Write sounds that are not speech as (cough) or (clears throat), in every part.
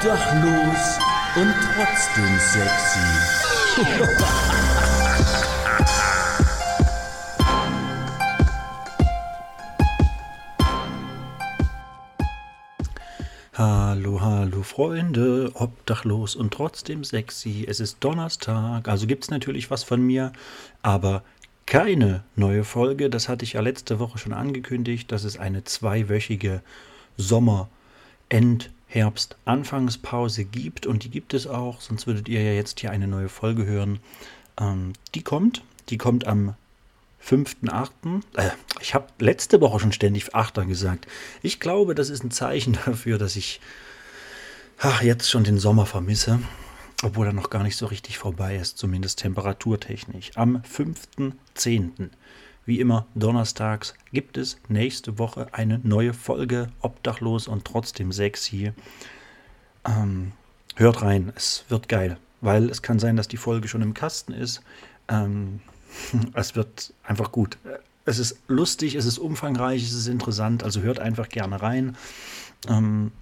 Obdachlos und trotzdem sexy. (laughs) Hallo, hallo Freunde, obdachlos und trotzdem sexy. Es ist Donnerstag, also gibt es natürlich was von mir, aber keine neue Folge. Das hatte ich ja letzte Woche schon angekündigt, dass es eine zweiwöchige Sommer-, End-, Herbst Anfangspause gibt und die gibt es auch, sonst würdet ihr ja jetzt hier eine neue Folge hören. Ähm, die kommt, die kommt am 5.8. Äh, ich habe letzte Woche schon ständig 8. gesagt. Ich glaube, das ist ein Zeichen (laughs) dafür, dass ich ach, jetzt schon den Sommer vermisse, obwohl er noch gar nicht so richtig vorbei ist, zumindest temperaturtechnisch. Am 5.10 wie immer donnerstags gibt es nächste Woche eine neue Folge Obdachlos und trotzdem sexy. Ähm, hört rein, es wird geil, weil es kann sein, dass die Folge schon im Kasten ist. Ähm, (laughs) es wird einfach gut. Es ist lustig, es ist umfangreich, es ist interessant, also hört einfach gerne rein. Ähm,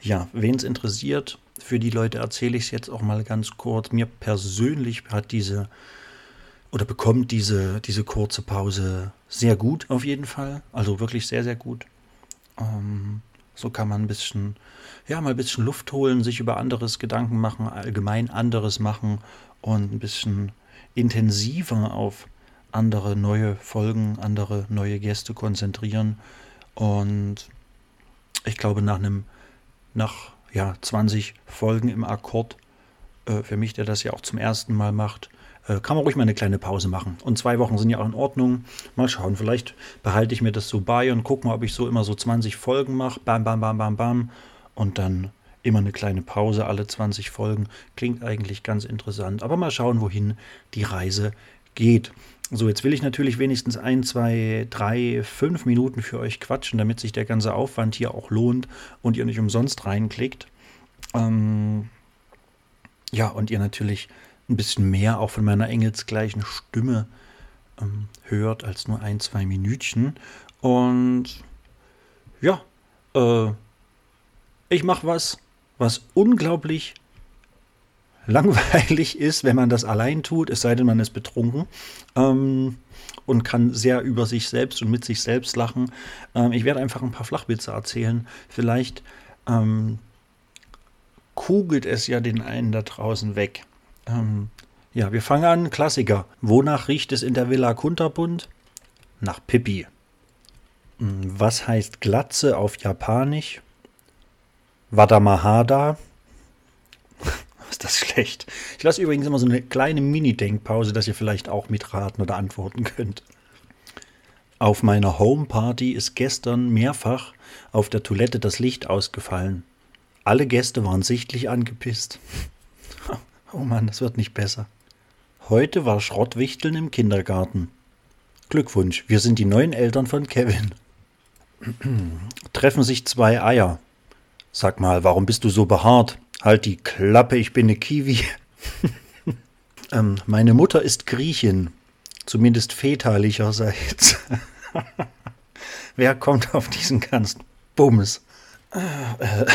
ja, wen es interessiert, für die Leute erzähle ich es jetzt auch mal ganz kurz. Mir persönlich hat diese oder bekommt diese, diese kurze Pause sehr gut auf jeden Fall. Also wirklich sehr, sehr gut. Ähm, so kann man ein bisschen, ja, mal ein bisschen Luft holen, sich über anderes Gedanken machen, allgemein anderes machen und ein bisschen intensiver auf andere neue Folgen, andere neue Gäste konzentrieren. Und ich glaube, nach einem, nach ja, 20 Folgen im Akkord, äh, für mich, der das ja auch zum ersten Mal macht, äh, kann man ruhig mal eine kleine Pause machen. Und zwei Wochen sind ja auch in Ordnung. Mal schauen, vielleicht behalte ich mir das so bei und gucke mal, ob ich so immer so 20 Folgen mache. Bam, bam, bam, bam, bam. Und dann immer eine kleine Pause, alle 20 Folgen. Klingt eigentlich ganz interessant. Aber mal schauen, wohin die Reise geht. So, jetzt will ich natürlich wenigstens ein, zwei, drei, fünf Minuten für euch quatschen, damit sich der ganze Aufwand hier auch lohnt und ihr nicht umsonst reinklickt. Ähm, ja, und ihr natürlich ein bisschen mehr auch von meiner engelsgleichen Stimme ähm, hört als nur ein, zwei Minütchen. Und ja, äh, ich mache was, was unglaublich langweilig (laughs) ist, wenn man das allein tut, es sei denn, man ist betrunken ähm, und kann sehr über sich selbst und mit sich selbst lachen. Ähm, ich werde einfach ein paar Flachwitze erzählen. Vielleicht ähm, kugelt es ja den einen da draußen weg. Ähm, ja, wir fangen an. Klassiker. Wonach riecht es in der Villa Kunterbund? Nach Pippi. Hm, was heißt Glatze auf Japanisch? Wadamahada. (laughs) ist das schlecht? Ich lasse übrigens immer so eine kleine Mini-Denkpause, dass ihr vielleicht auch mitraten oder antworten könnt. Auf meiner Homeparty ist gestern mehrfach auf der Toilette das Licht ausgefallen. Alle Gäste waren sichtlich angepisst. (laughs) Oh Mann, das wird nicht besser. Heute war Schrottwichteln im Kindergarten. Glückwunsch, wir sind die neuen Eltern von Kevin. (clears throat) Treffen sich zwei Eier. Sag mal, warum bist du so behaart? Halt die Klappe, ich bin eine Kiwi. (laughs) ähm, meine Mutter ist Griechin. Zumindest väterlicherseits. (laughs) Wer kommt auf diesen ganzen Bums? Äh, äh,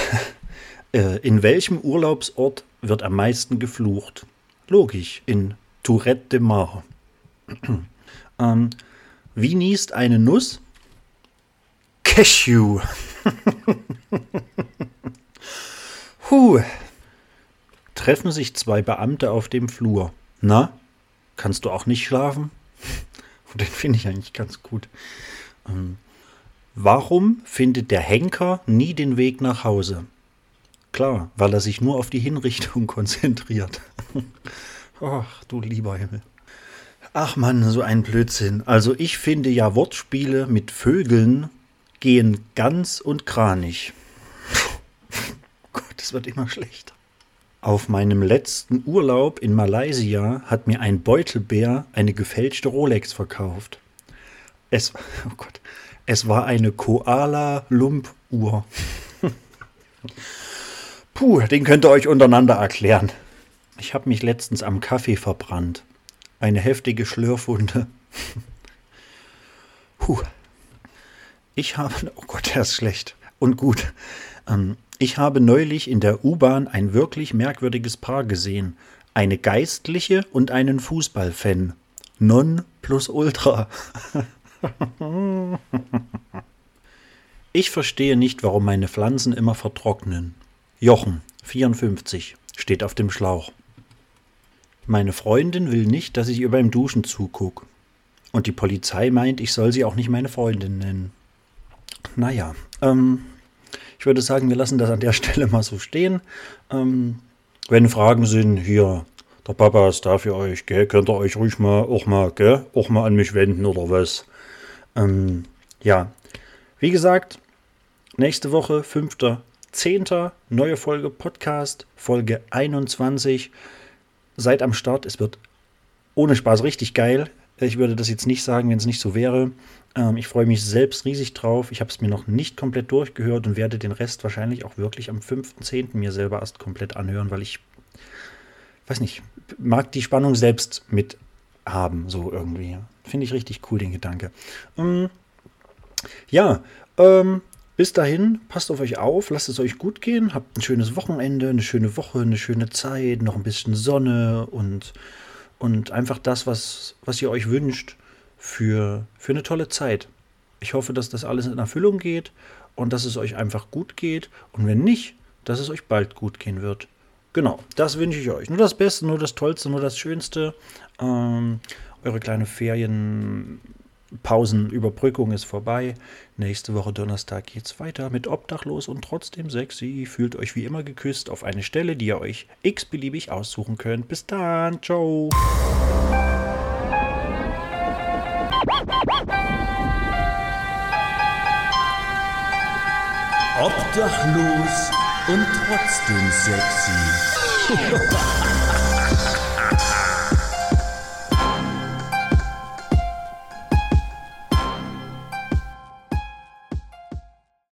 in welchem Urlaubsort wird am meisten geflucht? Logisch, in Tourette de Mar. (clears throat) ähm, wie niest eine Nuss? Cashew. (laughs) Huh. Treffen sich zwei Beamte auf dem Flur. Na, kannst du auch nicht schlafen? (laughs) Den finde ich eigentlich ganz gut. Ähm, warum findet der Henker nie den Weg nach Hause? Klar, weil er sich nur auf die Hinrichtung (laughs) konzentriert. Ach, du lieber Himmel. Ach man, so ein Blödsinn. Also ich finde ja Wortspiele mit Vögeln gehen ganz und kranig. (laughs) Gott, es wird immer schlechter. Auf meinem letzten Urlaub in Malaysia hat mir ein Beutelbär eine gefälschte Rolex verkauft. Es, (laughs) oh Gott, es war eine Koala-Lump-Uhr. Puh, den könnt ihr euch untereinander erklären. Ich habe mich letztens am Kaffee verbrannt. Eine heftige Schlürfwunde. (laughs) Puh. Ich habe. Oh Gott, der ist schlecht. Und gut. Ähm, Ich habe neulich in der U-Bahn ein wirklich merkwürdiges Paar gesehen. Eine Geistliche und einen Fußballfan. Non plus ultra. (laughs) ich verstehe nicht, warum meine Pflanzen immer vertrocknen. Jochen, 54, steht auf dem Schlauch. Meine Freundin will nicht, dass ich ihr beim Duschen zuguck. Und die Polizei meint, ich soll sie auch nicht meine Freundin nennen. Naja, ähm, ich würde sagen, wir lassen das an der (laughs) Stelle mal so stehen. Ähm, wenn Fragen sind, hier, der Papa ist da für euch, gell? Könnt ihr euch ruhig mal auch mal, gell? Auch mal an mich wenden oder was? Ähm, ja, wie gesagt, nächste Woche, 5.10. neue Folge Podcast, Folge 21. Seid am Start, es wird ohne Spaß richtig geil. Ich würde das jetzt nicht sagen, wenn es nicht so wäre. Ähm, ich freue mich selbst riesig drauf. Ich habe es mir noch nicht komplett durchgehört und werde den Rest wahrscheinlich auch wirklich am 5.10. mir selber erst komplett anhören, weil ich, weiß nicht, mag die Spannung selbst mit haben, so irgendwie. Finde ich richtig cool, den Gedanke. Ähm, ja, ähm, bis dahin, passt auf euch auf, lasst es euch gut gehen, habt ein schönes Wochenende, eine schöne Woche, eine schöne Zeit, noch ein bisschen Sonne und, und einfach das, was, was ihr euch wünscht für, für eine tolle Zeit. Ich hoffe, dass das alles in Erfüllung geht und dass es euch einfach gut geht. Und wenn nicht, dass es euch bald gut gehen wird. Genau, das wünsche ich euch. Nur das Beste, nur das Tollste, nur das Schönste. Ähm, eure kleine Ferienpausenüberbrückung ist vorbei. Nächste Woche Donnerstag geht's weiter mit Obdachlos und trotzdem sexy. Fühlt euch wie immer geküsst auf eine Stelle, die ihr euch x-beliebig aussuchen könnt. Bis dann, ciao. Obdachlos und trotzdem sexy. (laughs)